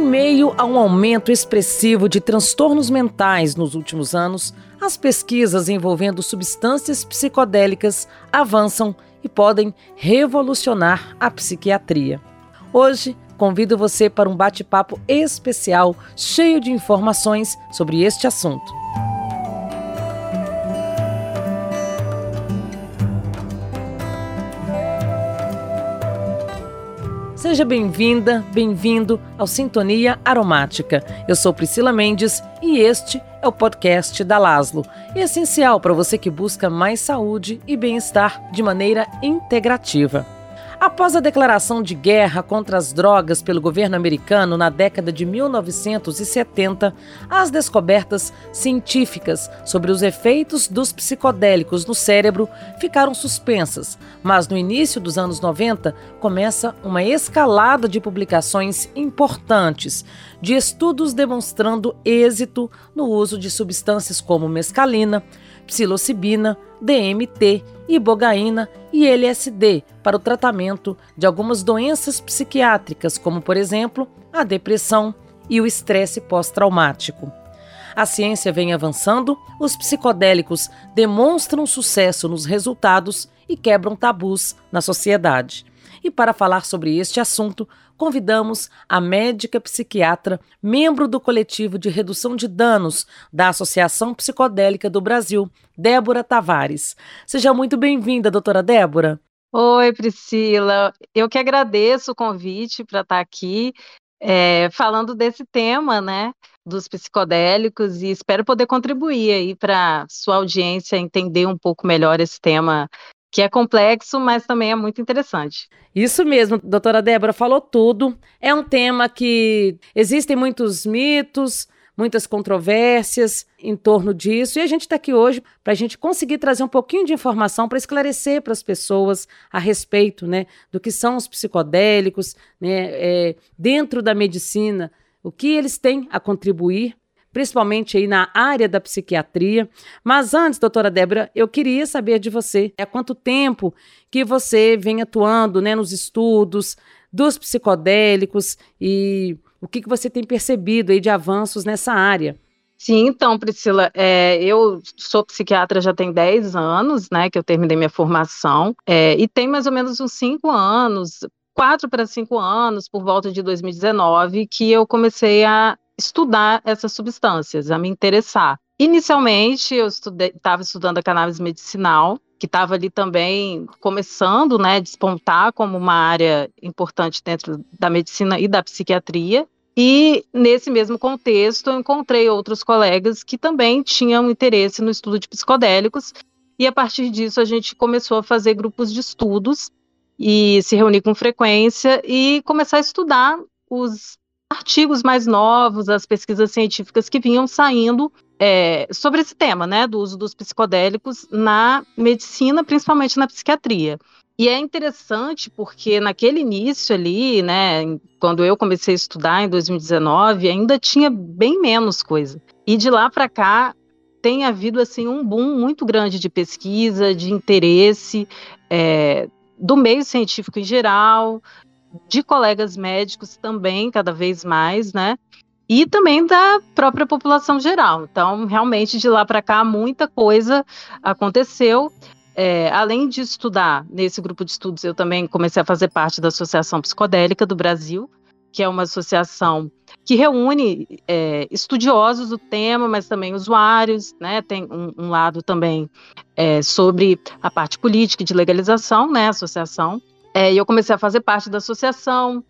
Em meio a um aumento expressivo de transtornos mentais nos últimos anos, as pesquisas envolvendo substâncias psicodélicas avançam e podem revolucionar a psiquiatria. Hoje, convido você para um bate-papo especial cheio de informações sobre este assunto. Seja bem-vinda, bem-vindo ao Sintonia Aromática. Eu sou Priscila Mendes e este é o podcast da Laslo, essencial para você que busca mais saúde e bem-estar de maneira integrativa. Após a declaração de guerra contra as drogas pelo governo americano na década de 1970, as descobertas científicas sobre os efeitos dos psicodélicos no cérebro ficaram suspensas, mas no início dos anos 90 começa uma escalada de publicações importantes, de estudos demonstrando êxito no uso de substâncias como mescalina, psilocibina, DMT, ibogaína e LSD para o tratamento de algumas doenças psiquiátricas, como, por exemplo, a depressão e o estresse pós-traumático. A ciência vem avançando, os psicodélicos demonstram sucesso nos resultados e quebram tabus na sociedade. E para falar sobre este assunto, convidamos a médica psiquiatra, membro do coletivo de redução de danos da Associação Psicodélica do Brasil, Débora Tavares. Seja muito bem-vinda, doutora Débora. Oi, Priscila. Eu que agradeço o convite para estar aqui é, falando desse tema, né, dos psicodélicos e espero poder contribuir aí para sua audiência entender um pouco melhor esse tema que é complexo, mas também é muito interessante. Isso mesmo, doutora Débora falou tudo. É um tema que existem muitos mitos, muitas controvérsias em torno disso, e a gente está aqui hoje para a gente conseguir trazer um pouquinho de informação para esclarecer para as pessoas a respeito né, do que são os psicodélicos, né, é, dentro da medicina, o que eles têm a contribuir principalmente aí na área da psiquiatria. Mas antes, doutora Débora, eu queria saber de você, há quanto tempo que você vem atuando né, nos estudos dos psicodélicos e o que, que você tem percebido aí de avanços nessa área? Sim, então, Priscila, é, eu sou psiquiatra já tem 10 anos, né, que eu terminei minha formação, é, e tem mais ou menos uns 5 anos, quatro para cinco anos, por volta de 2019, que eu comecei a estudar essas substâncias, a me interessar. Inicialmente, eu estava estudando a cannabis medicinal, que estava ali também começando né, a despontar como uma área importante dentro da medicina e da psiquiatria. E nesse mesmo contexto, eu encontrei outros colegas que também tinham interesse no estudo de psicodélicos, e a partir disso a gente começou a fazer grupos de estudos e se reunir com frequência e começar a estudar os artigos mais novos, as pesquisas científicas que vinham saindo é, sobre esse tema, né, do uso dos psicodélicos na medicina, principalmente na psiquiatria. E é interessante porque naquele início ali, né, quando eu comecei a estudar em 2019, ainda tinha bem menos coisa. E de lá para cá tem havido assim um boom muito grande de pesquisa, de interesse é, do meio científico em geral, de colegas médicos também, cada vez mais, né? E também da própria população geral. Então, realmente, de lá para cá, muita coisa aconteceu. É, além de estudar nesse grupo de estudos, eu também comecei a fazer parte da Associação Psicodélica do Brasil, que é uma associação que reúne é, estudiosos do tema, mas também usuários, né? Tem um, um lado também é, sobre a parte política de legalização, né? Associação. É, eu comecei a fazer parte da associação,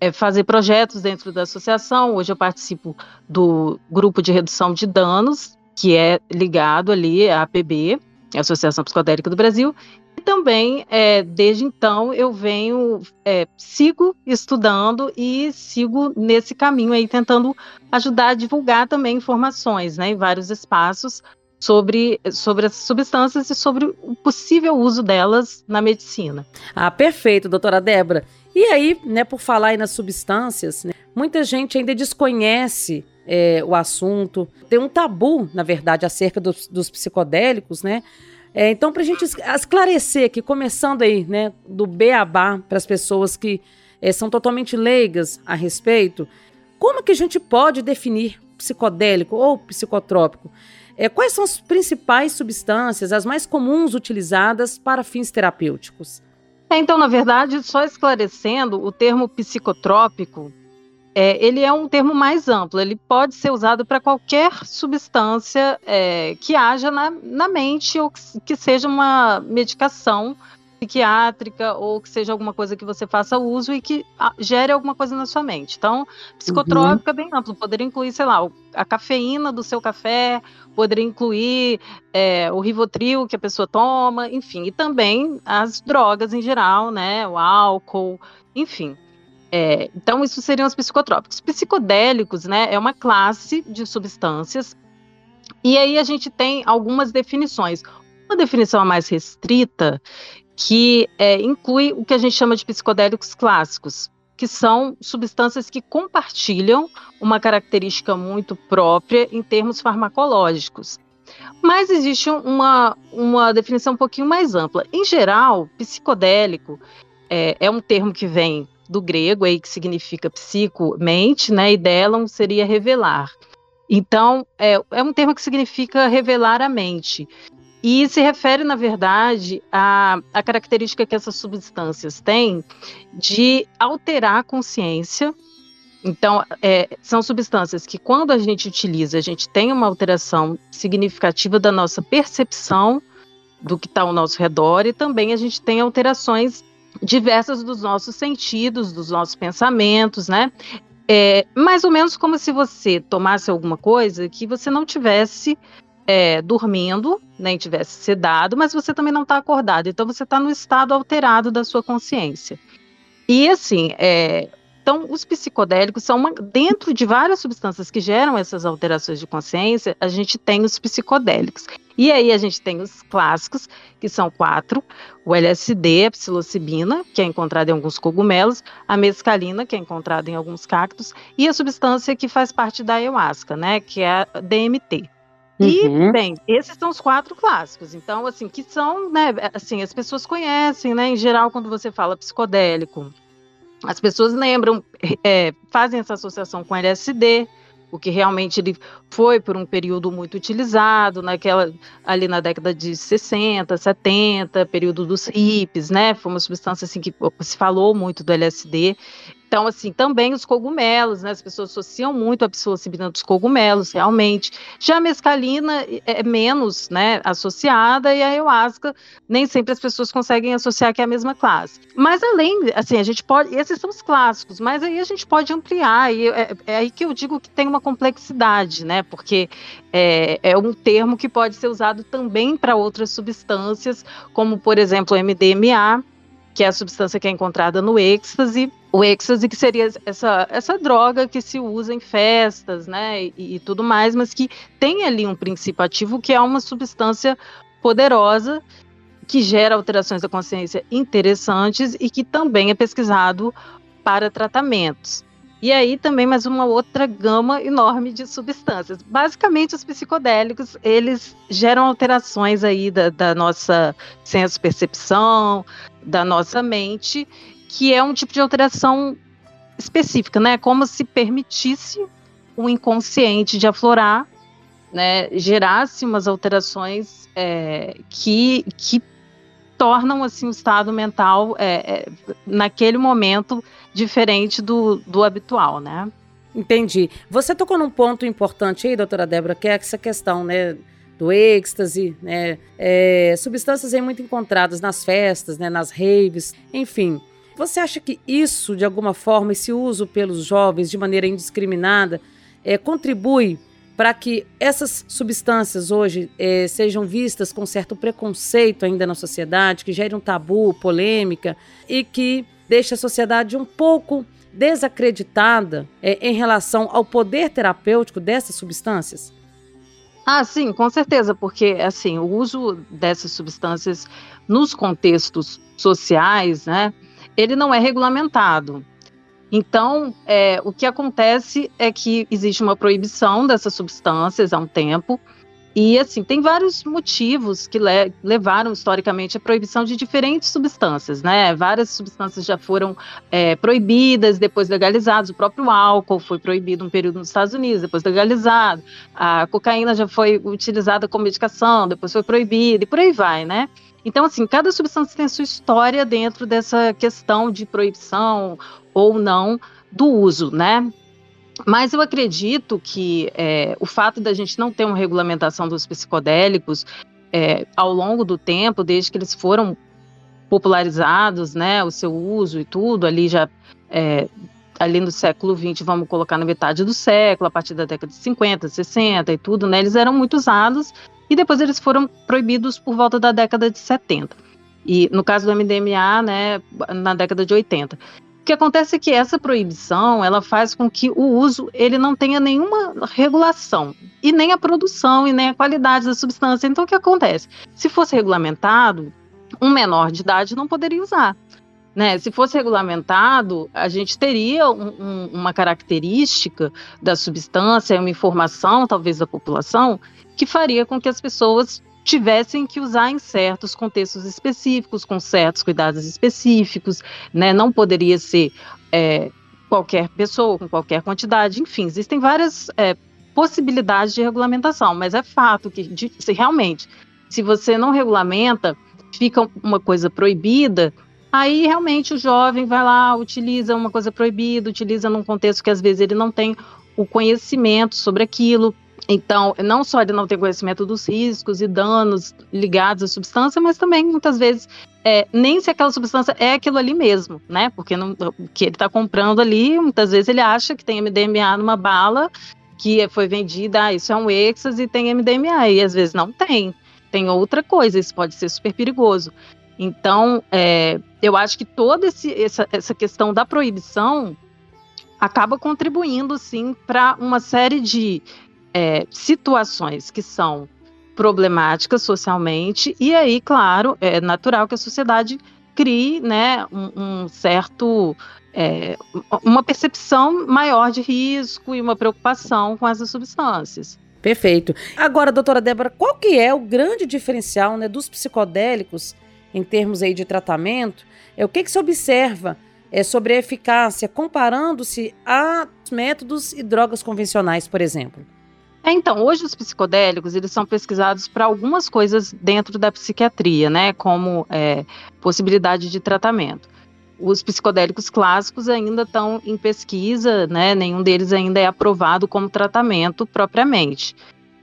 é, fazer projetos dentro da associação. Hoje eu participo do grupo de redução de danos, que é ligado ali à APB, Associação Psicodélica do Brasil. E também, é, desde então, eu venho, é, sigo estudando e sigo nesse caminho aí, tentando ajudar a divulgar também informações né, em vários espaços sobre, sobre essas substâncias e sobre o possível uso delas na medicina. Ah, perfeito, doutora Débora. E aí, né, por falar aí nas substâncias, né, muita gente ainda desconhece é, o assunto, tem um tabu, na verdade, acerca dos, dos psicodélicos, né? É, então, para a gente esclarecer aqui, começando aí, né, do beabá para as pessoas que é, são totalmente leigas a respeito, como que a gente pode definir psicodélico ou psicotrópico? É, quais são as principais substâncias, as mais comuns utilizadas para fins terapêuticos? É, então, na verdade, só esclarecendo, o termo psicotrópico é, ele é um termo mais amplo, ele pode ser usado para qualquer substância é, que haja na, na mente ou que, que, seja uma medicação psiquiátrica ou que seja alguma coisa que você faça uso e que ah, gere alguma coisa na sua mente. Então, psicotrópico uhum. bem amplo, poderia incluir, sei lá, a cafeína do seu café, poderia incluir é, o rivotril que a pessoa toma, enfim, e também as drogas em geral, né, o álcool, enfim. É, então, isso seriam os psicotrópicos. Psicodélicos, né, é uma classe de substâncias e aí a gente tem algumas definições. Uma definição mais restrita que é, inclui o que a gente chama de psicodélicos clássicos, que são substâncias que compartilham uma característica muito própria em termos farmacológicos. Mas existe uma, uma definição um pouquinho mais ampla. Em geral, psicodélico é, é um termo que vem do grego, aí, que significa psico, mente, né, e delon seria revelar. Então, é, é um termo que significa revelar a mente. E se refere, na verdade, à, à característica que essas substâncias têm de alterar a consciência. Então, é, são substâncias que, quando a gente utiliza, a gente tem uma alteração significativa da nossa percepção do que está ao nosso redor e também a gente tem alterações diversas dos nossos sentidos, dos nossos pensamentos, né? É, mais ou menos como se você tomasse alguma coisa que você não tivesse é, dormindo, nem tivesse sedado, mas você também não está acordado. Então você está no estado alterado da sua consciência. E assim, é, então os psicodélicos são uma, dentro de várias substâncias que geram essas alterações de consciência, a gente tem os psicodélicos. E aí a gente tem os clássicos, que são quatro: o LSD, a psilocibina, que é encontrada em alguns cogumelos, a mescalina, que é encontrada em alguns cactos, e a substância que faz parte da ayahuasca, né, que é a DMT. E, uhum. bem, esses são os quatro clássicos. Então, assim, que são, né, assim, as pessoas conhecem, né, em geral, quando você fala psicodélico, as pessoas lembram, é, fazem essa associação com LSD, porque realmente ele foi por um período muito utilizado, naquela ali na década de 60, 70, período dos hippies, né? Foi uma substância assim que se falou muito do LSD. Então, assim, também os cogumelos, né? As pessoas associam muito a psilocibina dos cogumelos, realmente. Já a mescalina é, é menos, né, associada e a ayahuasca nem sempre as pessoas conseguem associar que é a mesma classe. Mas além, assim, a gente pode, esses são os clássicos, mas aí a gente pode ampliar e é, é aí que eu digo que tem uma complexidade, né? Porque é, é um termo que pode ser usado também para outras substâncias, como por exemplo o MDMA, que é a substância que é encontrada no êxtase. O êxtase que seria essa, essa droga que se usa em festas, né, e, e tudo mais, mas que tem ali um princípio ativo que é uma substância poderosa que gera alterações da consciência interessantes e que também é pesquisado para tratamentos. E aí também mais uma outra gama enorme de substâncias. Basicamente, os psicodélicos, eles geram alterações aí da, da nossa senso-percepção, da nossa mente, que é um tipo de alteração específica, né? Como se permitisse o inconsciente de aflorar, né? Gerasse umas alterações é, que, que tornam assim o estado mental é, é, naquele momento diferente do, do habitual, né? Entendi. Você tocou num ponto importante aí, doutora Débora, que é essa questão, né? Do êxtase, né? É, substâncias aí muito encontradas nas festas, né? Nas raves, enfim. Você acha que isso, de alguma forma, esse uso pelos jovens de maneira indiscriminada, é, contribui para que essas substâncias hoje eh, sejam vistas com certo preconceito ainda na sociedade, que gere um tabu, polêmica e que deixe a sociedade um pouco desacreditada eh, em relação ao poder terapêutico dessas substâncias? Ah, sim, com certeza, porque assim, o uso dessas substâncias nos contextos sociais, né, ele não é regulamentado. Então, é, o que acontece é que existe uma proibição dessas substâncias há um tempo, E assim, tem vários motivos que le levaram historicamente à proibição de diferentes substâncias, né? Várias substâncias já foram é, proibidas, depois legalizadas. O próprio álcool foi proibido um período nos Estados Unidos, depois legalizado. A cocaína já foi utilizada como medicação, depois foi proibida, e por aí vai, né? Então, assim, cada substância tem a sua história dentro dessa questão de proibição ou não do uso, né? Mas eu acredito que é, o fato da gente não ter uma regulamentação dos psicodélicos é, ao longo do tempo, desde que eles foram popularizados, né, o seu uso e tudo, ali já é, ali no século XX, vamos colocar na metade do século, a partir da década de 50, 60 e tudo, né, eles eram muito usados e depois eles foram proibidos por volta da década de 70. E no caso do MDMA, né, na década de 80. O que acontece é que essa proibição ela faz com que o uso ele não tenha nenhuma regulação e nem a produção e nem a qualidade da substância. Então o que acontece? Se fosse regulamentado, um menor de idade não poderia usar. Né? Se fosse regulamentado, a gente teria um, um, uma característica da substância, uma informação, talvez, da população, que faria com que as pessoas tivessem que usar em certos contextos específicos, com certos cuidados específicos, né? Não poderia ser é, qualquer pessoa com qualquer quantidade, enfim, existem várias é, possibilidades de regulamentação, mas é fato que de, se realmente, se você não regulamenta, fica uma coisa proibida, aí realmente o jovem vai lá, utiliza uma coisa proibida, utiliza num contexto que às vezes ele não tem o conhecimento sobre aquilo, então, não só ele não tem conhecimento dos riscos e danos ligados à substância, mas também muitas vezes é, nem se aquela substância é aquilo ali mesmo, né? Porque não, que ele está comprando ali, muitas vezes ele acha que tem MDMA numa bala que foi vendida, ah, isso é um Exas e tem MDMA, e às vezes não tem, tem outra coisa, isso pode ser super perigoso. Então, é, eu acho que toda esse, essa, essa questão da proibição acaba contribuindo, sim, para uma série de é, situações que são problemáticas socialmente, e aí, claro, é natural que a sociedade crie né, um, um certo. É, uma percepção maior de risco e uma preocupação com essas substâncias. Perfeito. Agora, doutora Débora, qual que é o grande diferencial né, dos psicodélicos em termos aí de tratamento? É, o que, que se observa é, sobre a eficácia comparando-se a métodos e drogas convencionais, por exemplo? É, então, hoje os psicodélicos, eles são pesquisados para algumas coisas dentro da psiquiatria, né, como é, possibilidade de tratamento. Os psicodélicos clássicos ainda estão em pesquisa, né, nenhum deles ainda é aprovado como tratamento propriamente.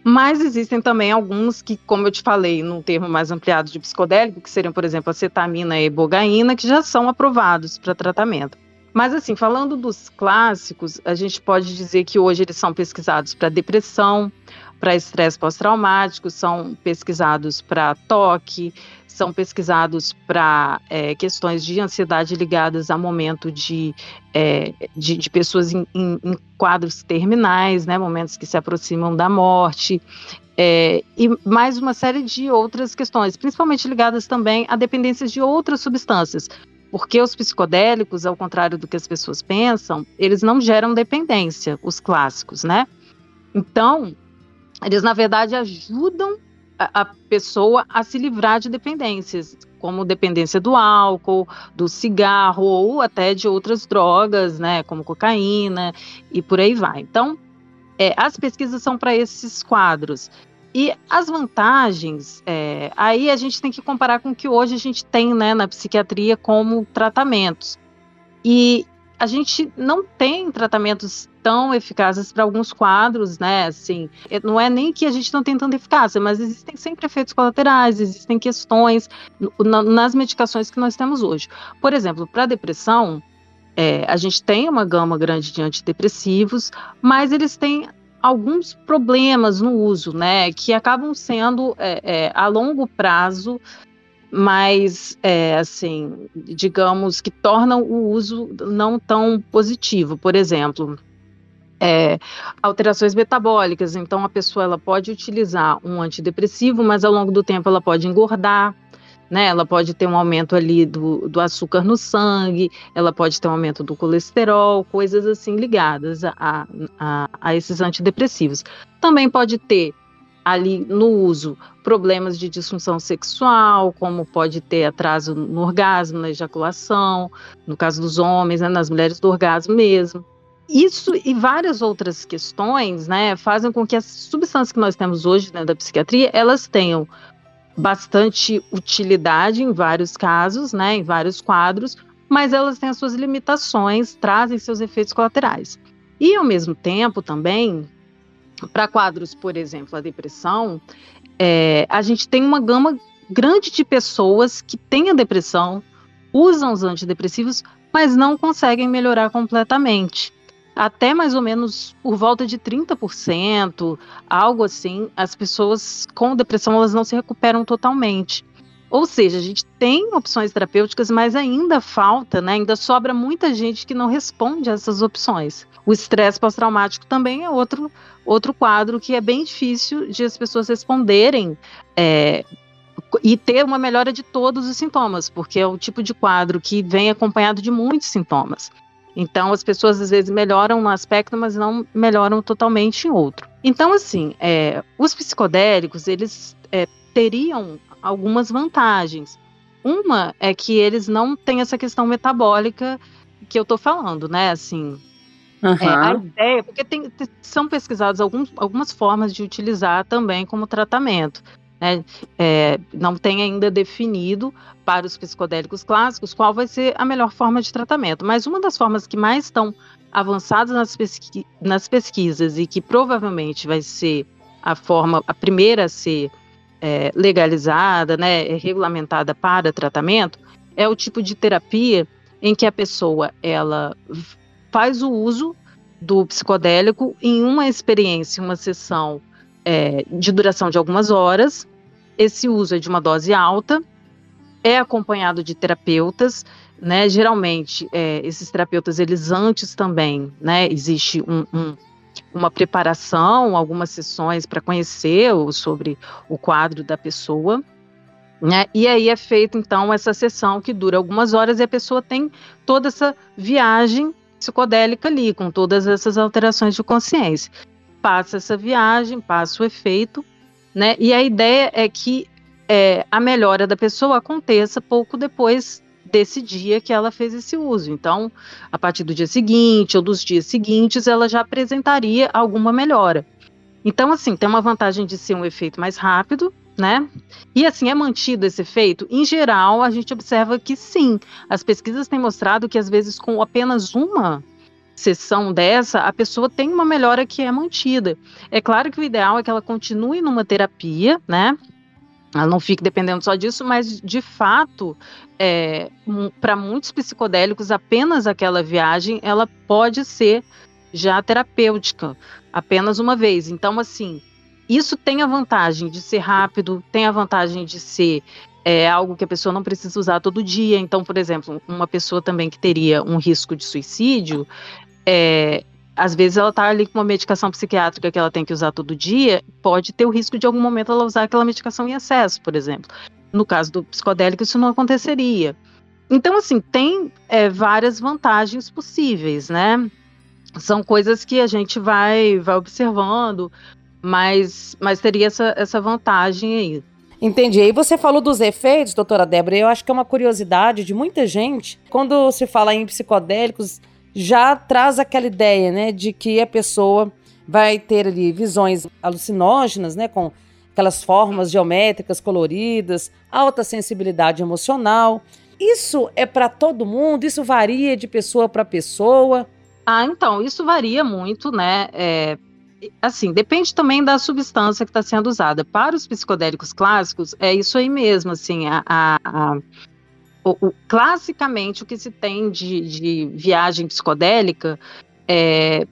Mas existem também alguns que, como eu te falei, num termo mais ampliado de psicodélico, que seriam, por exemplo, a cetamina e a ibogaína, que já são aprovados para tratamento. Mas, assim, falando dos clássicos, a gente pode dizer que hoje eles são pesquisados para depressão, para estresse pós-traumático, são pesquisados para toque, são pesquisados para é, questões de ansiedade ligadas a momento de, é, de, de, pessoas em, em, em, quadros terminais, né, momentos que se aproximam da morte, é, e mais uma série de outras questões, principalmente ligadas também a dependências de outras substâncias, porque os psicodélicos, ao contrário do que as pessoas pensam, eles não geram dependência, os clássicos, né? Então, eles na verdade ajudam a, a pessoa a se livrar de dependências, como dependência do álcool, do cigarro ou até de outras drogas, né, como cocaína e por aí vai. Então, é, as pesquisas são para esses quadros. E as vantagens, é, aí a gente tem que comparar com o que hoje a gente tem né, na psiquiatria como tratamentos. E a gente não tem tratamentos tão eficazes para alguns quadros, né? Assim, é, não é nem que a gente não tem tanta eficácia, mas existem sempre efeitos colaterais, existem questões nas medicações que nós temos hoje. Por exemplo, para depressão, é, a gente tem uma gama grande de antidepressivos, mas eles têm alguns problemas no uso, né, que acabam sendo é, é, a longo prazo, mas é, assim, digamos que tornam o uso não tão positivo. Por exemplo, é, alterações metabólicas. Então, a pessoa ela pode utilizar um antidepressivo, mas ao longo do tempo ela pode engordar, né? Ela pode ter um aumento ali do, do açúcar no sangue, ela pode ter um aumento do colesterol, coisas assim ligadas a, a, a esses antidepressivos. Também pode ter ali no uso problemas de disfunção sexual, como pode ter atraso no orgasmo, na ejaculação, no caso dos homens, né, nas mulheres do orgasmo mesmo. Isso e várias outras questões, né, fazem com que as substâncias que nós temos hoje né, da psiquiatria, elas tenham bastante utilidade em vários casos, né, em vários quadros, mas elas têm as suas limitações, trazem seus efeitos colaterais. E ao mesmo tempo também, para quadros, por exemplo, a depressão, é, a gente tem uma gama grande de pessoas que têm a depressão, usam os antidepressivos, mas não conseguem melhorar completamente. Até mais ou menos por volta de 30%, algo assim, as pessoas com depressão elas não se recuperam totalmente. Ou seja, a gente tem opções terapêuticas, mas ainda falta, né, ainda sobra muita gente que não responde a essas opções. O estresse pós-traumático também é outro, outro quadro que é bem difícil de as pessoas responderem é, e ter uma melhora de todos os sintomas, porque é o tipo de quadro que vem acompanhado de muitos sintomas. Então, as pessoas às vezes melhoram um aspecto, mas não melhoram totalmente em outro. Então, assim, é, os psicodélicos, eles é, teriam algumas vantagens. Uma é que eles não têm essa questão metabólica que eu estou falando, né? Assim, uhum. é, a ideia, porque tem, são pesquisadas alguns, algumas formas de utilizar também como tratamento. Né? É, não tem ainda definido para os psicodélicos clássicos qual vai ser a melhor forma de tratamento, mas uma das formas que mais estão avançadas nas, pesqui nas pesquisas e que provavelmente vai ser a forma, a primeira a ser é, legalizada, né, é regulamentada para tratamento, é o tipo de terapia em que a pessoa ela faz o uso do psicodélico em uma experiência, uma sessão é, de duração de algumas horas. Esse uso é de uma dose alta, é acompanhado de terapeutas, né? Geralmente, é, esses terapeutas, eles antes também, né? Existe um, um uma preparação, algumas sessões para conhecer o, sobre o quadro da pessoa. Né? E aí é feita então essa sessão que dura algumas horas e a pessoa tem toda essa viagem psicodélica ali, com todas essas alterações de consciência. Passa essa viagem, passa o efeito, né? E a ideia é que é, a melhora da pessoa aconteça pouco depois desse dia que ela fez esse uso. Então, a partir do dia seguinte ou dos dias seguintes, ela já apresentaria alguma melhora. Então, assim, tem uma vantagem de ser um efeito mais rápido, né? E assim, é mantido esse efeito? Em geral, a gente observa que sim. As pesquisas têm mostrado que, às vezes, com apenas uma sessão dessa, a pessoa tem uma melhora que é mantida. É claro que o ideal é que ela continue numa terapia, né? ela não fique dependendo só disso, mas de fato, é, para muitos psicodélicos, apenas aquela viagem ela pode ser já terapêutica, apenas uma vez. Então, assim, isso tem a vantagem de ser rápido, tem a vantagem de ser é, algo que a pessoa não precisa usar todo dia. Então, por exemplo, uma pessoa também que teria um risco de suicídio, é, às vezes ela está ali com uma medicação psiquiátrica que ela tem que usar todo dia, pode ter o risco de algum momento ela usar aquela medicação em excesso, por exemplo. No caso do psicodélico, isso não aconteceria. Então, assim, tem é, várias vantagens possíveis, né? São coisas que a gente vai, vai observando, mas, mas teria essa, essa vantagem aí. Entendi. E você falou dos efeitos, doutora Débora, eu acho que é uma curiosidade de muita gente. Quando se fala em psicodélicos, já traz aquela ideia, né, de que a pessoa vai ter ali visões alucinógenas, né, com aquelas formas geométricas coloridas, alta sensibilidade emocional. Isso é para todo mundo? Isso varia de pessoa para pessoa? Ah, então, isso varia muito, né? É, assim, depende também da substância que está sendo usada. Para os psicodélicos clássicos, é isso aí mesmo, assim, a, a, o, o, classicamente o que se tem de, de viagem psicodélica é,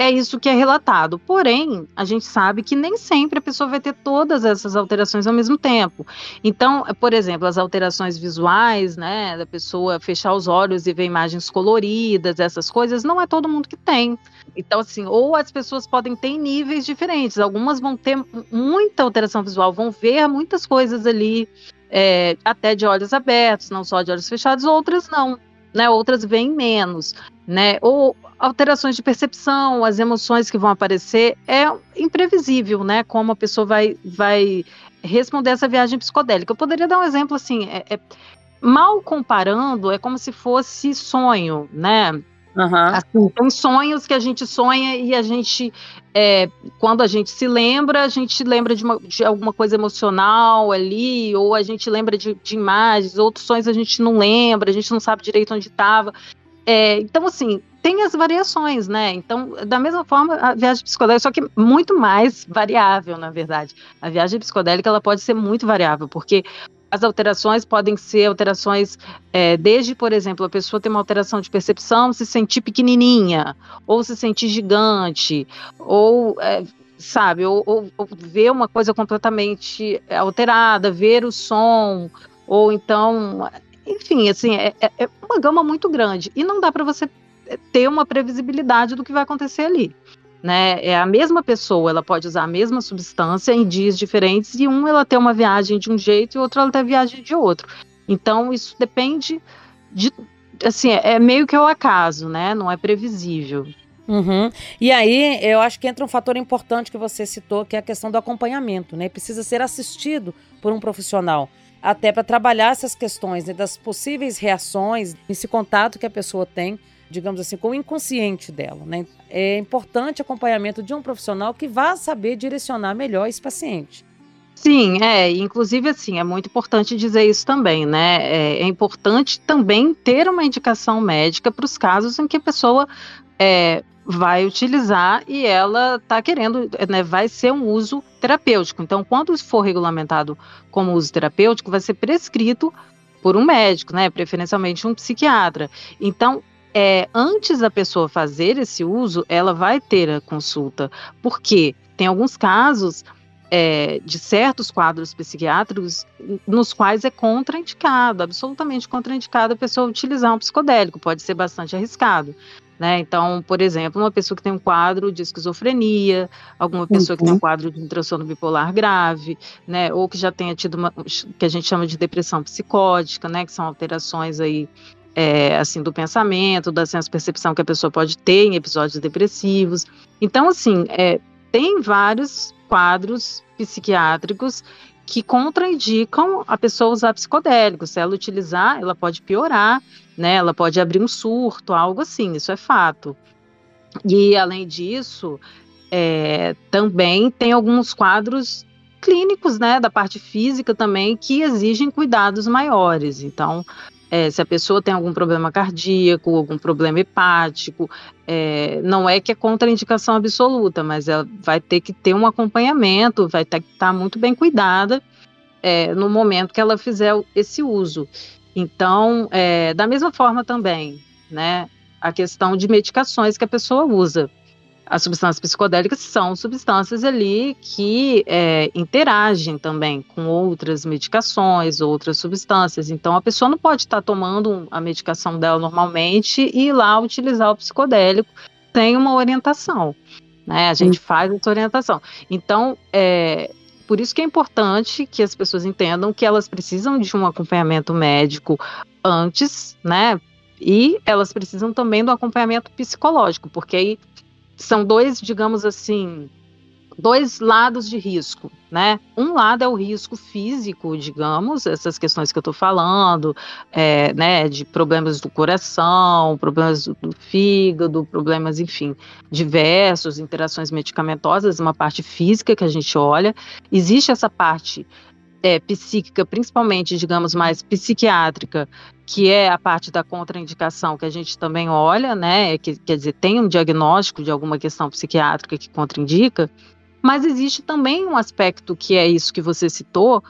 é isso que é relatado. Porém, a gente sabe que nem sempre a pessoa vai ter todas essas alterações ao mesmo tempo. Então, por exemplo, as alterações visuais, né, da pessoa fechar os olhos e ver imagens coloridas, essas coisas, não é todo mundo que tem. Então, assim, ou as pessoas podem ter níveis diferentes. Algumas vão ter muita alteração visual, vão ver muitas coisas ali é, até de olhos abertos, não só de olhos fechados, outras não. né? Outras vêm menos, né? Ou alterações de percepção, as emoções que vão aparecer, é imprevisível, né? Como a pessoa vai, vai responder essa viagem psicodélica. Eu poderia dar um exemplo assim, é, é, mal comparando, é como se fosse sonho, né? Uhum. Assim, tem sonhos que a gente sonha e a gente, é, quando a gente se lembra, a gente lembra de, uma, de, alguma coisa emocional ali, ou a gente lembra de, de, imagens, outros sonhos a gente não lembra, a gente não sabe direito onde estava. É, então, assim, tem as variações, né? Então, da mesma forma, a viagem psicodélica, só que muito mais variável, na verdade. A viagem psicodélica ela pode ser muito variável, porque as alterações podem ser alterações é, desde, por exemplo, a pessoa ter uma alteração de percepção, se sentir pequenininha, ou se sentir gigante, ou é, sabe, ou, ou, ou, ver uma coisa completamente alterada, ver o som, ou então, enfim, assim, é, é, é uma gama muito grande e não dá para você ter uma previsibilidade do que vai acontecer ali né? É a mesma pessoa, ela pode usar a mesma substância em dias diferentes e um ela ter uma viagem de um jeito e outro ela ter viagem de outro. Então isso depende de assim, é meio que o acaso, né? Não é previsível. Uhum. E aí, eu acho que entra um fator importante que você citou, que é a questão do acompanhamento, né? Precisa ser assistido por um profissional, até para trabalhar essas questões né, das possíveis reações, esse contato que a pessoa tem digamos assim, com o inconsciente dela. Né? É importante acompanhamento de um profissional que vá saber direcionar melhor esse paciente. Sim, é, inclusive assim, é muito importante dizer isso também, né? É, é importante também ter uma indicação médica para os casos em que a pessoa é, vai utilizar e ela está querendo, né, vai ser um uso terapêutico. Então, quando for regulamentado como uso terapêutico, vai ser prescrito por um médico, né, preferencialmente um psiquiatra. Então, é, antes da pessoa fazer esse uso, ela vai ter a consulta, porque tem alguns casos é, de certos quadros psiquiátricos nos quais é contraindicado, absolutamente contraindicado a pessoa utilizar um psicodélico, pode ser bastante arriscado. Né? Então, por exemplo, uma pessoa que tem um quadro de esquizofrenia, alguma pessoa uhum. que tem um uhum. quadro de um transtorno bipolar grave, né? ou que já tenha tido uma que a gente chama de depressão psicótica, né? que são alterações aí é, assim do pensamento, da percepção que a pessoa pode ter em episódios depressivos. Então, assim, é, tem vários quadros psiquiátricos que contraindicam a pessoa usar psicodélico. Se ela utilizar, ela pode piorar, né? Ela pode abrir um surto, algo assim. Isso é fato. E além disso, é, também tem alguns quadros clínicos, né, da parte física também, que exigem cuidados maiores. Então, é, se a pessoa tem algum problema cardíaco, algum problema hepático, é, não é que é contraindicação absoluta, mas ela vai ter que ter um acompanhamento, vai ter que estar muito bem cuidada é, no momento que ela fizer esse uso. Então, é, da mesma forma também, né, a questão de medicações que a pessoa usa as substâncias psicodélicas são substâncias ali que é, interagem também com outras medicações, outras substâncias. Então, a pessoa não pode estar tomando a medicação dela normalmente e ir lá utilizar o psicodélico sem uma orientação. Né? A gente Sim. faz essa orientação. Então, é, por isso que é importante que as pessoas entendam que elas precisam de um acompanhamento médico antes, né? E elas precisam também do acompanhamento psicológico, porque aí são dois, digamos assim, dois lados de risco, né? Um lado é o risco físico, digamos, essas questões que eu estou falando, é, né, de problemas do coração, problemas do, do, fígado, problemas, enfim, diversos, interações medicamentosas, uma parte física que a gente olha. Existe essa parte é, psíquica, principalmente, digamos, mais psiquiátrica, que é a parte da contraindicação que a gente também olha, né? Que, quer dizer, tem um diagnóstico de alguma questão psiquiátrica que contraindica, mas existe também um aspecto que é isso que você citou,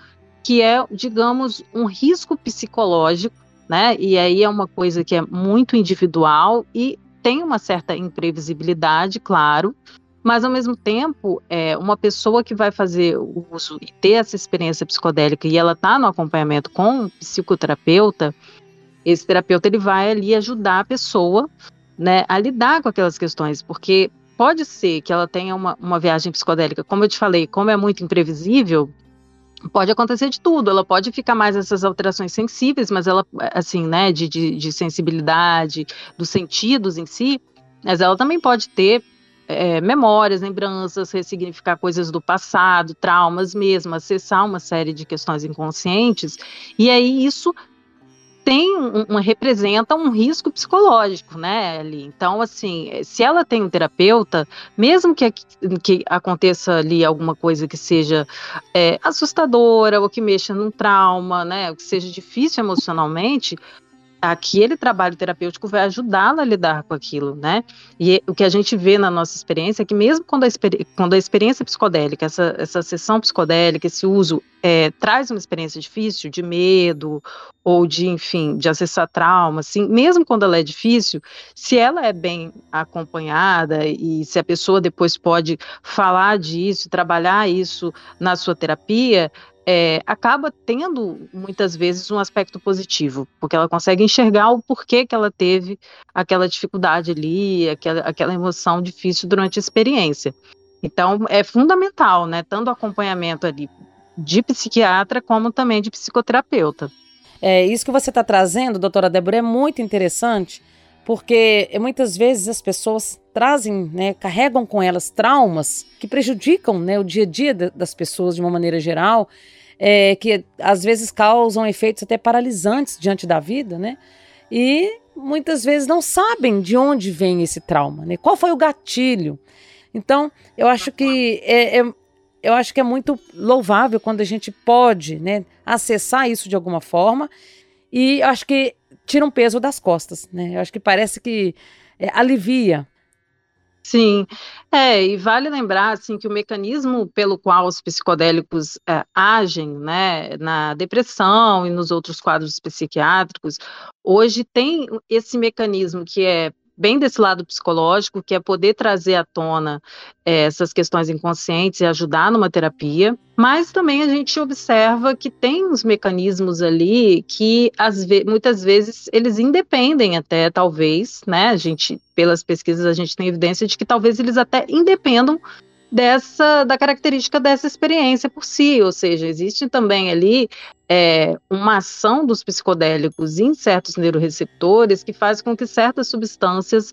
que é, digamos, um risco psicológico, né? E aí é uma coisa que é muito individual e tem uma certa imprevisibilidade, claro, mas ao mesmo tempo, é, uma pessoa que vai fazer o uso e ter essa experiência psicodélica e ela está no acompanhamento com um psicoterapeuta, esse terapeuta ele vai ali ajudar a pessoa né, a lidar com aquelas questões, porque pode ser que ela tenha uma, uma viagem psicodélica, como eu te falei, como é muito imprevisível, pode acontecer de tudo. Ela pode ficar mais essas alterações sensíveis, mas ela, assim, né, de, de, de sensibilidade, dos sentidos em si, mas ela também pode ter é, memórias, lembranças, ressignificar coisas do passado, traumas mesmo, acessar uma série de questões inconscientes, e aí isso tem um, um, representa um risco psicológico, né, ali. Então, assim, se ela tem um terapeuta, mesmo que, que aconteça ali alguma coisa que seja é, assustadora ou que mexa num trauma, né, que seja difícil emocionalmente, aquele trabalho terapêutico vai ajudá-la a lidar com aquilo, né? E o que a gente vê na nossa experiência é que mesmo quando a, quando a experiência psicodélica, essa, essa sessão psicodélica, esse uso é, traz uma experiência difícil, de medo, ou de, enfim, de acessar trauma, assim, mesmo quando ela é difícil, se ela é bem acompanhada e se a pessoa depois pode falar disso, trabalhar isso na sua terapia, é, acaba tendo muitas vezes um aspecto positivo, porque ela consegue enxergar o porquê que ela teve aquela dificuldade ali, aquela, aquela emoção difícil durante a experiência. Então é fundamental, né, tanto o acompanhamento ali de psiquiatra como também de psicoterapeuta. É isso que você está trazendo, doutora Débora, é muito interessante, porque muitas vezes as pessoas trazem, né, carregam com elas traumas que prejudicam né, o dia a dia das pessoas de uma maneira geral, é, que às vezes causam efeitos até paralisantes diante da vida, né? E muitas vezes não sabem de onde vem esse trauma, né? Qual foi o gatilho? Então, eu acho que é, é eu acho que é muito louvável quando a gente pode, né, acessar isso de alguma forma e acho que tira um peso das costas, né? Eu acho que parece que é, alivia Sim, é, e vale lembrar assim que o mecanismo pelo qual os psicodélicos é, agem, né, na depressão e nos outros quadros psiquiátricos, hoje tem esse mecanismo que é bem desse lado psicológico, que é poder trazer à tona é, essas questões inconscientes e ajudar numa terapia, mas também a gente observa que tem uns mecanismos ali que ve muitas vezes eles independem até, talvez, né? A gente, pelas pesquisas, a gente tem evidência de que talvez eles até independam dessa da característica dessa experiência por si, ou seja, existe também ali é, uma ação dos psicodélicos em certos neuroreceptores que faz com que certas substâncias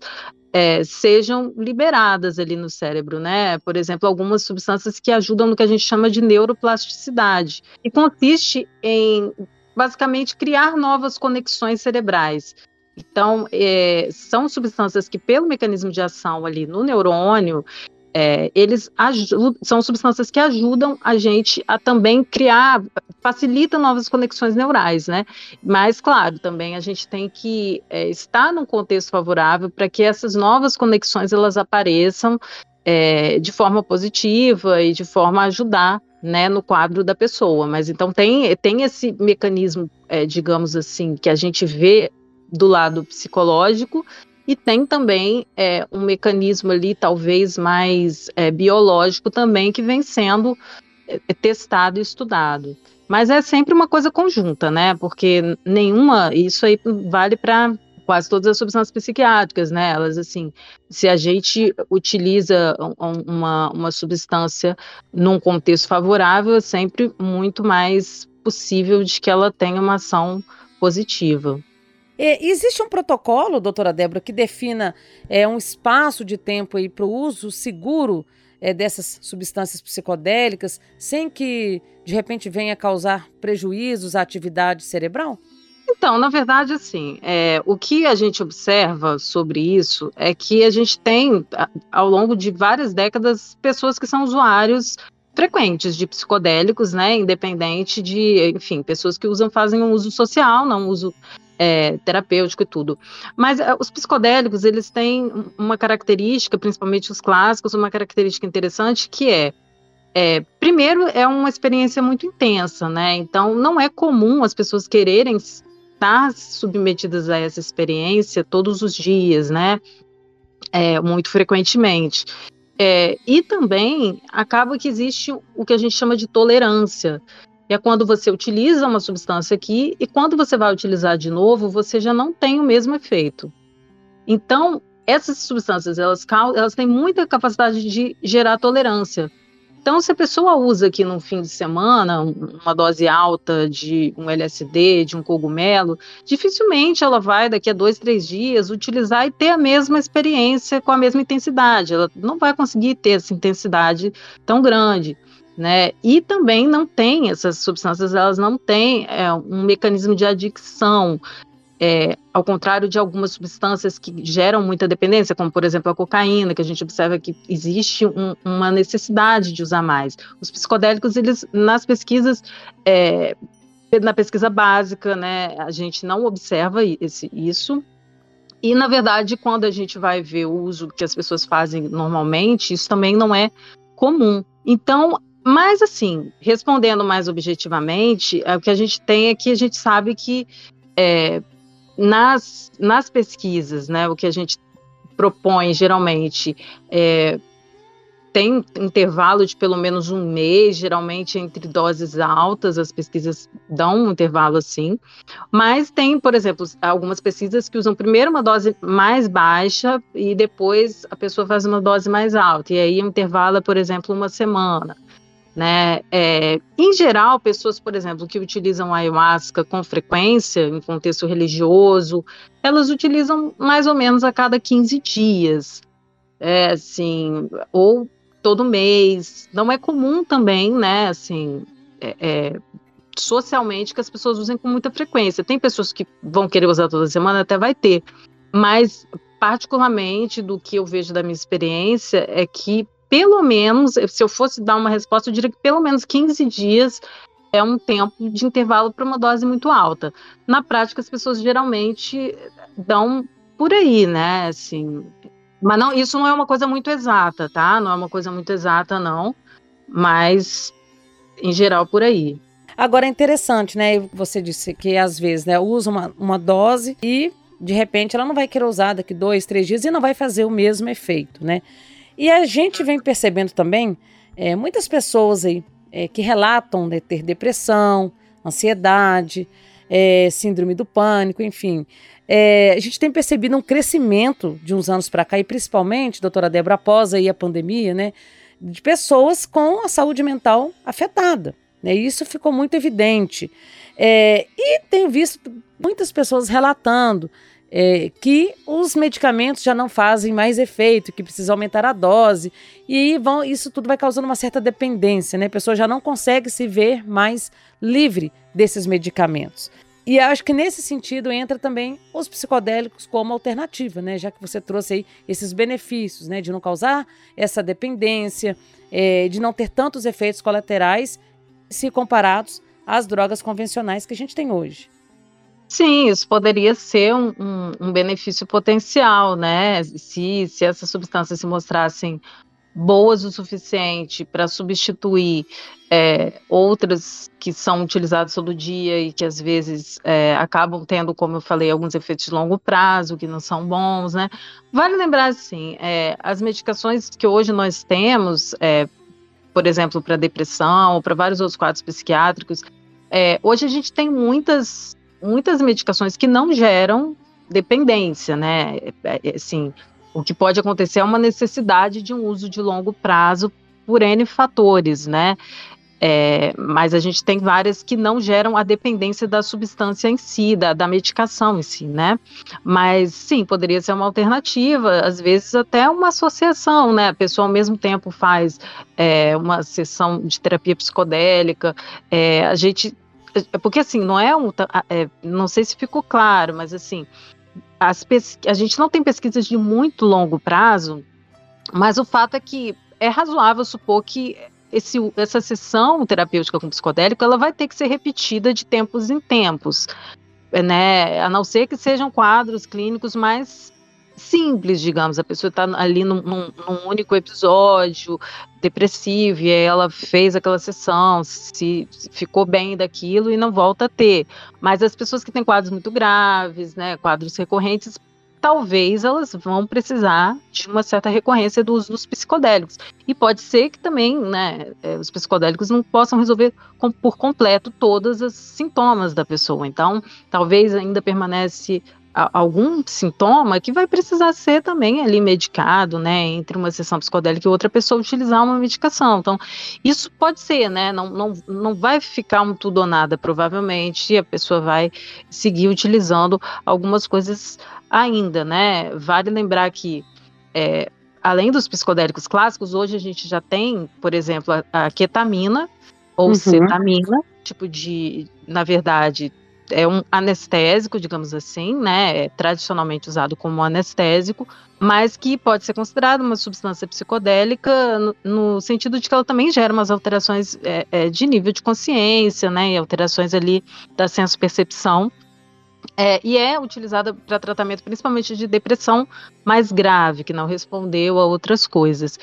é, sejam liberadas ali no cérebro, né? Por exemplo, algumas substâncias que ajudam no que a gente chama de neuroplasticidade, e consiste em basicamente criar novas conexões cerebrais. Então, é, são substâncias que, pelo mecanismo de ação ali no neurônio, é, eles são substâncias que ajudam a gente a também criar, facilita novas conexões neurais, né? Mas, claro, também a gente tem que é, estar num contexto favorável para que essas novas conexões elas apareçam é, de forma positiva e de forma a ajudar né, no quadro da pessoa. Mas então tem, tem esse mecanismo, é, digamos assim, que a gente vê do lado psicológico e tem também é, um mecanismo ali, talvez mais é, biológico também, que vem sendo é, testado e estudado. Mas é sempre uma coisa conjunta, né? Porque nenhuma, isso aí vale para quase todas as substâncias psiquiátricas, né? Elas, assim, se a gente utiliza uma, uma substância num contexto favorável, é sempre muito mais possível de que ela tenha uma ação positiva. É, existe um protocolo, doutora Débora, que defina é, um espaço de tempo para o uso seguro é, dessas substâncias psicodélicas, sem que de repente venha causar prejuízos à atividade cerebral? Então, na verdade, assim, é, o que a gente observa sobre isso é que a gente tem, ao longo de várias décadas, pessoas que são usuários frequentes de psicodélicos, né, independente de, enfim, pessoas que usam, fazem um uso social, não um uso é, terapêutico e tudo. Mas é, os psicodélicos, eles têm uma característica, principalmente os clássicos, uma característica interessante que é, é, primeiro, é uma experiência muito intensa, né? Então, não é comum as pessoas quererem estar submetidas a essa experiência todos os dias, né? É, muito frequentemente. É, e também acaba que existe o que a gente chama de tolerância é quando você utiliza uma substância aqui e quando você vai utilizar de novo, você já não tem o mesmo efeito. Então, essas substâncias, elas, elas têm muita capacidade de gerar tolerância. Então, se a pessoa usa aqui no fim de semana uma dose alta de um LSD, de um cogumelo, dificilmente ela vai, daqui a dois, três dias, utilizar e ter a mesma experiência com a mesma intensidade. Ela não vai conseguir ter essa intensidade tão grande. Né? E também não tem, essas substâncias, elas não têm é, um mecanismo de adicção, é, ao contrário de algumas substâncias que geram muita dependência, como por exemplo a cocaína, que a gente observa que existe um, uma necessidade de usar mais. Os psicodélicos, eles nas pesquisas, é, na pesquisa básica, né, a gente não observa esse, isso. E na verdade, quando a gente vai ver o uso que as pessoas fazem normalmente, isso também não é comum. Então, mas assim, respondendo mais objetivamente, é, o que a gente tem é que a gente sabe que é, nas, nas pesquisas, né, o que a gente propõe geralmente é, tem intervalo de pelo menos um mês, geralmente entre doses altas, as pesquisas dão um intervalo assim, mas tem, por exemplo, algumas pesquisas que usam primeiro uma dose mais baixa e depois a pessoa faz uma dose mais alta, e aí o intervalo é, por exemplo, uma semana. Né? É, em geral, pessoas, por exemplo, que utilizam ayahuasca com frequência, em contexto religioso, elas utilizam mais ou menos a cada 15 dias, é, assim, ou todo mês. Não é comum também, né, assim, é, é, socialmente que as pessoas usem com muita frequência. Tem pessoas que vão querer usar toda semana, até vai ter, mas particularmente do que eu vejo da minha experiência é que pelo menos, se eu fosse dar uma resposta, eu diria que pelo menos 15 dias é um tempo de intervalo para uma dose muito alta. Na prática, as pessoas geralmente dão por aí, né? Assim, mas não, isso não é uma coisa muito exata, tá? Não é uma coisa muito exata, não. Mas, em geral, por aí. Agora é interessante, né? Você disse que às vezes né, usa uma, uma dose e de repente ela não vai querer usar daqui dois, três dias e não vai fazer o mesmo efeito, né? E a gente vem percebendo também é, muitas pessoas aí é, que relatam de ter depressão, ansiedade, é, síndrome do pânico, enfim. É, a gente tem percebido um crescimento de uns anos para cá, e principalmente, doutora Débora, após aí a pandemia, né, de pessoas com a saúde mental afetada. Né, isso ficou muito evidente. É, e tenho visto muitas pessoas relatando é, que os medicamentos já não fazem mais efeito, que precisa aumentar a dose, e vão, isso tudo vai causando uma certa dependência, né? A pessoa já não consegue se ver mais livre desses medicamentos. E acho que nesse sentido entra também os psicodélicos como alternativa, né? Já que você trouxe aí esses benefícios, né? De não causar essa dependência, é, de não ter tantos efeitos colaterais se comparados às drogas convencionais que a gente tem hoje. Sim, isso poderia ser um, um, um benefício potencial, né? Se, se essas substâncias se mostrassem boas o suficiente para substituir é, outras que são utilizadas todo dia e que às vezes é, acabam tendo, como eu falei, alguns efeitos de longo prazo que não são bons, né? Vale lembrar assim, é, as medicações que hoje nós temos, é, por exemplo, para depressão ou para vários outros quadros psiquiátricos, é, hoje a gente tem muitas muitas medicações que não geram dependência, né? É, é, assim, o que pode acontecer é uma necessidade de um uso de longo prazo por N fatores, né? É, mas a gente tem várias que não geram a dependência da substância em si, da, da, medicação em si, né? Mas sim, poderia ser uma alternativa, às vezes até uma associação, né? A pessoa ao mesmo tempo faz é, uma sessão de terapia psicodélica, é, a gente porque assim, não é um. É, não sei se ficou claro, mas assim, as a gente não tem pesquisas de muito longo prazo, mas o fato é que é razoável supor que esse, essa sessão terapêutica com psicodélico ela vai ter que ser repetida de tempos em tempos, né? A não ser que sejam quadros clínicos mais simples, digamos. A pessoa está ali num, num, num, único episódio depressivo e ela fez aquela sessão, se, se, ficou bem daquilo e não volta a ter. Mas as pessoas que têm quadros muito graves, né, quadros recorrentes, talvez elas vão precisar de uma certa recorrência do uso dos psicodélicos. E pode ser que também né, é, os psicodélicos não possam resolver com, por completo todos os sintomas da pessoa. Então, talvez ainda permanece algum sintoma que vai precisar ser também ali medicado, né, entre uma sessão psicodélica e outra pessoa utilizar uma medicação. Então, isso pode ser, né, não, não, não vai ficar um tudo ou nada, provavelmente, a pessoa vai seguir utilizando algumas coisas ainda, né, vale lembrar que é, além dos psicodélicos clássicos, hoje a gente já tem, por exemplo, a, a ketamina ou uhum. cetamina, tipo de, na verdade, é um anestésico, digamos assim, né? É tradicionalmente usado como anestésico, mas que pode ser considerado uma substância psicodélica no, no sentido de que ela também gera umas alterações é, é, de nível de consciência, né? E alterações ali da senso-percepção. É, e é utilizada para tratamento principalmente de depressão mais grave, que não respondeu a outras coisas.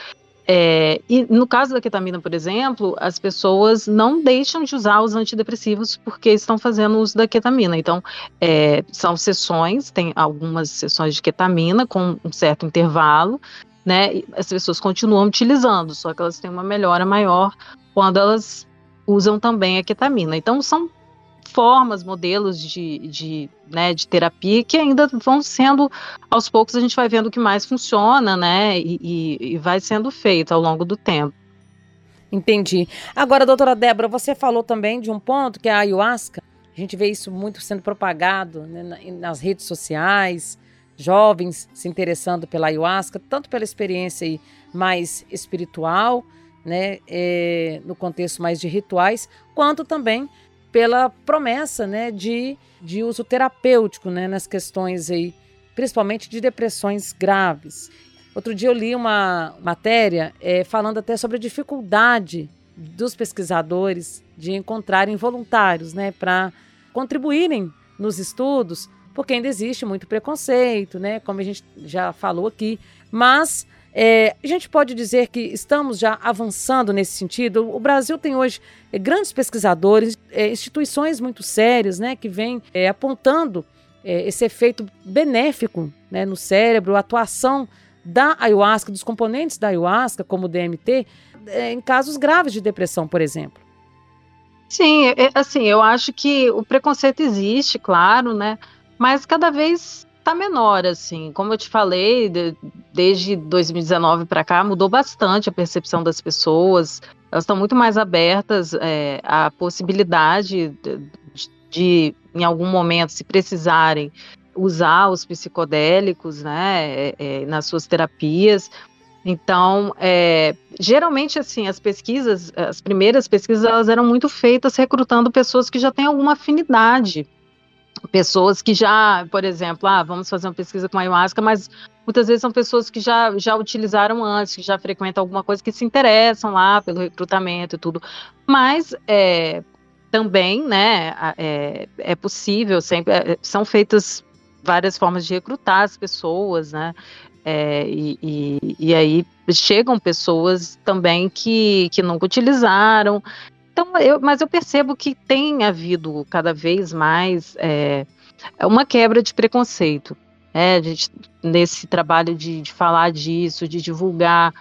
É, e no caso da ketamina, por exemplo, as pessoas não deixam de usar os antidepressivos porque estão fazendo uso da ketamina. Então, é, são sessões, tem algumas sessões de ketamina com um certo intervalo, né? As pessoas continuam utilizando, só que elas têm uma melhora maior quando elas usam também a ketamina. Então, são formas, modelos de, de, né, de terapia que ainda vão sendo, aos poucos a gente vai vendo o que mais funciona, né, e, e, vai sendo feito ao longo do tempo. Entendi. Agora, doutora Débora, você falou também de um ponto que é a ayahuasca. A gente vê isso muito sendo propagado né, nas redes sociais, jovens se interessando pela ayahuasca, tanto pela experiência mais espiritual, né, é, no contexto mais de rituais, quanto também pela promessa né, de, de uso terapêutico né, nas questões aí, principalmente de depressões graves. Outro dia eu li uma matéria é, falando até sobre a dificuldade dos pesquisadores de encontrarem voluntários né, para contribuírem nos estudos, porque ainda existe muito preconceito, né, como a gente já falou aqui, mas é, a gente pode dizer que estamos já avançando nesse sentido. O Brasil tem hoje é, grandes pesquisadores, é, instituições muito sérias, né, que vêm é, apontando é, esse efeito benéfico né, no cérebro, a atuação da ayahuasca, dos componentes da ayahuasca, como o DMT, é, em casos graves de depressão, por exemplo. Sim, assim, eu acho que o preconceito existe, claro, né? Mas cada vez tá menor, assim. Como eu te falei, de, desde 2019 para cá, mudou bastante a percepção das pessoas. Elas estão muito mais abertas é, à possibilidade de, de, em algum momento, se precisarem, usar os psicodélicos, né, é, é, nas suas terapias. Então, é, geralmente, assim, as pesquisas, as primeiras pesquisas, elas eram muito feitas recrutando pessoas que já têm alguma afinidade pessoas que já, por exemplo, ah, vamos fazer uma pesquisa com ayahuasca, mas muitas vezes são pessoas que já, já utilizaram antes, que já frequentam alguma coisa, que se interessam lá pelo recrutamento e tudo. Mas é, também, né, é, é possível, sempre, é, são feitas várias formas de recrutar as pessoas, né, é, e, e, e, aí chegam pessoas também que, que nunca utilizaram, então, eu, mas eu percebo que tem havido cada vez mais é, uma quebra de preconceito. É, gente, nesse trabalho de, de, falar disso, de divulgar.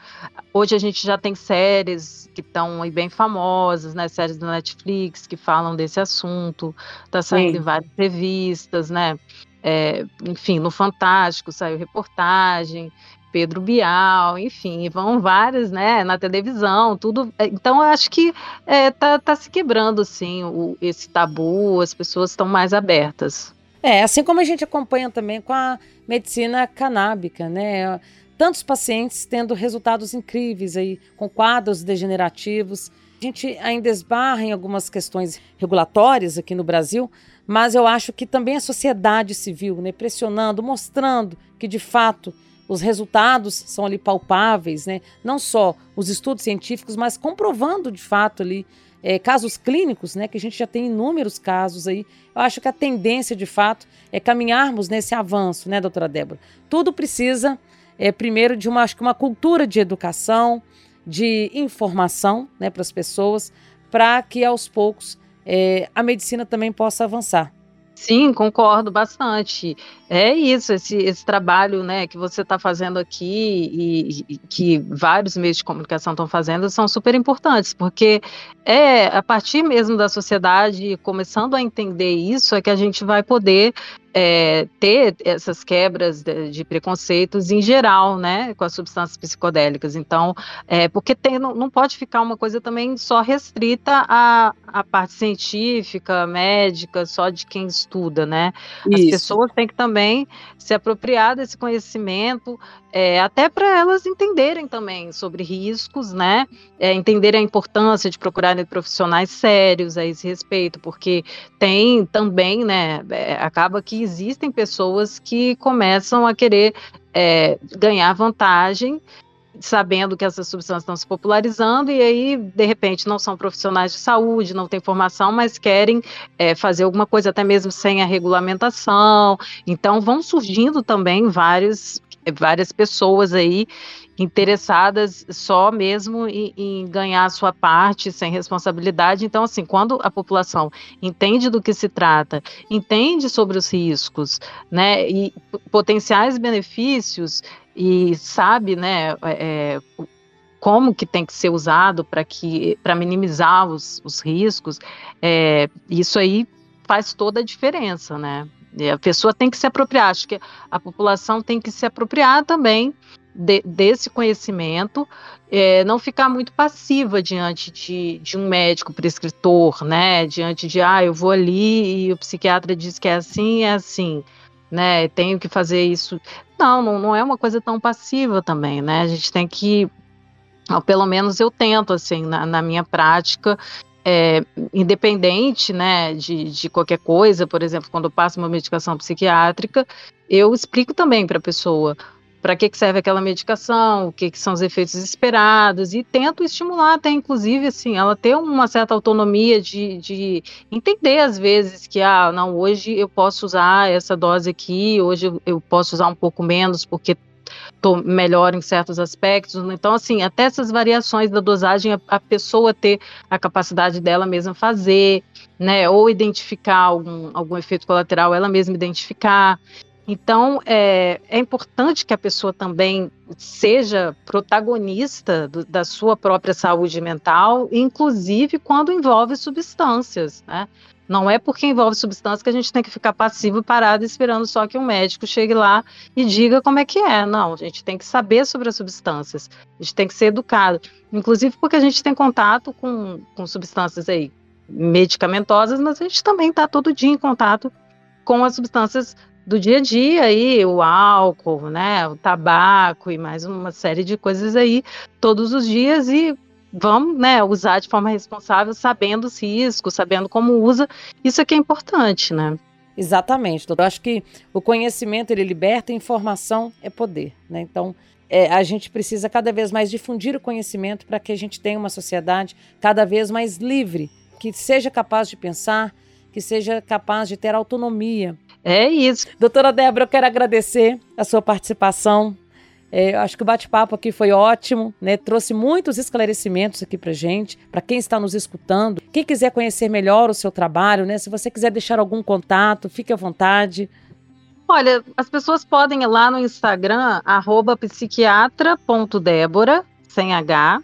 Hoje a gente já tem séries que estão bem famosas, né? Séries da Netflix que falam desse assunto, está saindo Sim. em várias revistas, né? É, enfim, no Fantástico saiu reportagem. Pedro Bial, enfim, vão várias, né, na televisão, tudo. É, então, eu acho que é, tá, tá se quebrando, assim, o, esse tabu, as pessoas estão mais abertas. É, assim como a gente acompanha também com a medicina canábica, né? Tantos pacientes tendo resultados incríveis aí, com quadros degenerativos. A gente ainda esbarra em algumas questões regulatórias aqui no Brasil, mas eu acho que também a sociedade civil, né, pressionando, mostrando que de fato os resultados são ali palpáveis, né? Não só os estudos científicos, mas comprovando de fato ali é, casos clínicos, né? Que a gente já tem inúmeros casos aí. Eu acho que a tendência de fato é caminharmos nesse avanço, né, doutora Débora? Tudo precisa, é, primeiro, de uma, acho que uma cultura de educação, de informação, né, para as pessoas, para que aos poucos é, a medicina também possa avançar. Sim, concordo bastante. É isso, esse, esse trabalho né, que você está fazendo aqui e, e, que vários meios de comunicação estão fazendo são super importantes, porque é a partir mesmo da sociedade começando a entender isso é que a gente vai poder é, ter essas quebras de, de, preconceitos em geral, né, com as substâncias psicodélicas. Então, é, porque tem, não, não pode ficar uma coisa também só restrita à, à parte científica, médica, só de quem estuda, né? As pessoas têm que também se apropriar desse conhecimento, é, até para elas entenderem também sobre riscos, né? É, entenderem a importância de procurarem profissionais sérios a esse respeito, porque tem também, né? É, acaba que existem pessoas que começam a querer é, ganhar vantagem sabendo que essas substâncias estão se popularizando e aí, de repente, não são profissionais de saúde, não têm formação, mas querem é, fazer alguma coisa até mesmo sem a regulamentação. Então, vão surgindo também vários várias pessoas aí interessadas só mesmo em, em, ganhar a sua parte sem responsabilidade. Então, assim, quando a população entende do que se trata, entende sobre os riscos, né, e potenciais benefícios e sabe, né, é, é como que tem que ser usado para que para minimizar os, os riscos, é, isso aí faz toda a diferença, né? A pessoa tem que se apropriar, acho que a população tem que se apropriar também de, desse conhecimento, é, não ficar muito passiva diante de, de, um médico prescritor, né? Diante de, ah, eu vou ali e o psiquiatra diz que é assim, é assim, né? Tenho que fazer isso. Não, não, não é uma coisa tão passiva também, né? A gente tem que, pelo menos eu tento, assim, na, na minha prática, é, independente né, de, de qualquer coisa, por exemplo, quando eu passo uma medicação psiquiátrica, eu explico também para a pessoa para que, que serve aquela medicação, o que, que são os efeitos esperados, e tento estimular até, inclusive, assim, ela ter uma certa autonomia de, de entender, às vezes, que, ah, não, hoje eu posso usar essa dose aqui, hoje eu posso usar um pouco menos, porque estou melhor em certos aspectos. Então, assim, até essas variações da dosagem, a, a, pessoa ter a capacidade dela mesma fazer, né? Ou identificar algum, algum efeito colateral, ela mesma identificar. Então, é, é importante que a pessoa também seja protagonista do, da sua própria saúde mental, inclusive quando envolve substâncias, né? Não é porque envolve substância que a gente tem que ficar passivo parado esperando só que um médico chegue lá e diga como é que é. Não, a gente tem que saber sobre as substâncias. A gente tem que ser educado. Inclusive porque a gente tem contato com, com substâncias aí medicamentosas, mas a gente também está todo dia em contato com as substâncias do dia a dia aí, o álcool, né, o tabaco e mais uma série de coisas aí todos os dias e vamos né, usar de forma responsável, sabendo os riscos, sabendo como usa. Isso aqui é importante, né? Exatamente, doutor. Eu acho que o conhecimento ele liberta, informação é poder, né? Então, é, a gente precisa cada vez mais difundir o conhecimento para que a gente tenha uma sociedade cada vez mais livre, que seja capaz de pensar, que seja capaz de ter autonomia. É isso. Doutora Débora, eu quero agradecer a sua participação é, acho que o bate-papo aqui foi ótimo, né? Trouxe muitos esclarecimentos aqui pra gente, para quem está nos escutando. Quem quiser conhecer melhor o seu trabalho, né? Se você quiser deixar algum contato, fique à vontade. Olha, as pessoas podem ir lá no Instagram, psiquiatra.débora, sem H.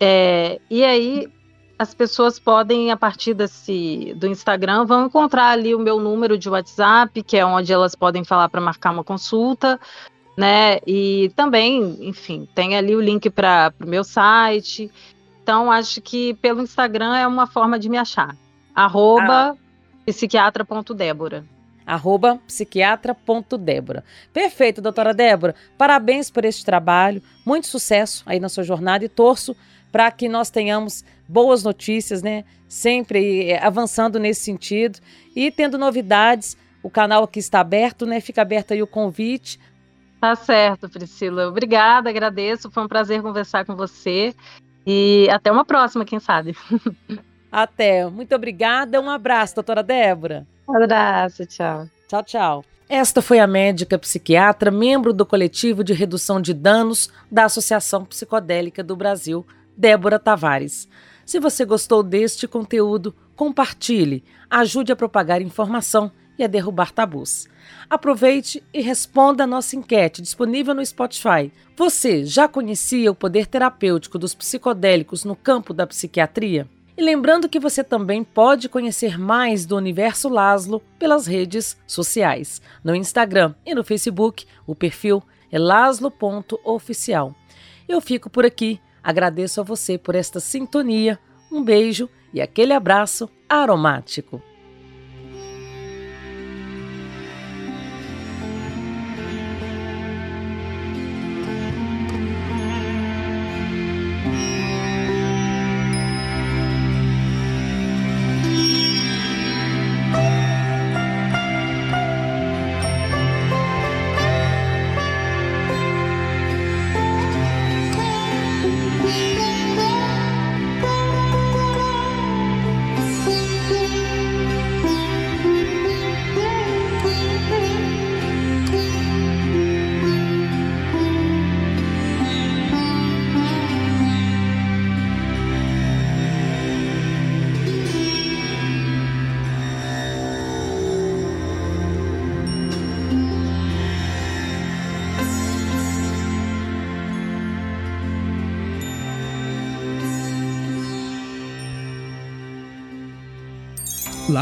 É, e aí as pessoas podem, a partir desse, do Instagram, vão encontrar ali o meu número de WhatsApp, que é onde elas podem falar para marcar uma consulta né? E também, enfim, tem ali o link para o meu site. Então, acho que pelo Instagram é uma forma de me achar. Arroba ah. psiquiatra.débora. Arroba psiquiatra.débora. Perfeito, doutora Débora. Parabéns por este trabalho. Muito sucesso aí na sua jornada e torço para que nós tenhamos boas notícias, né? Sempre eh, avançando nesse sentido e tendo novidades. O canal aqui está aberto, né? Fica aberto aí o convite Tá certo, Priscila. Obrigada, agradeço. Foi um prazer conversar com você. E até uma próxima, quem sabe. Até. Muito obrigada. Um abraço, doutora Débora. Um abraço, tchau. Tchau, tchau. Esta foi a médica psiquiatra, membro do coletivo de redução de danos da Associação Psicodélica do Brasil, Débora Tavares. Se você gostou deste conteúdo, compartilhe, ajude a propagar informação e a derrubar tabus. Aproveite e responda a nossa enquete disponível no Spotify. Você já conhecia o poder terapêutico dos psicodélicos no campo da psiquiatria? E lembrando que você também pode conhecer mais do Universo Laszlo pelas redes sociais. No Instagram e no Facebook, o perfil é laslo.oficial. Eu fico por aqui, agradeço a você por esta sintonia, um beijo e aquele abraço aromático.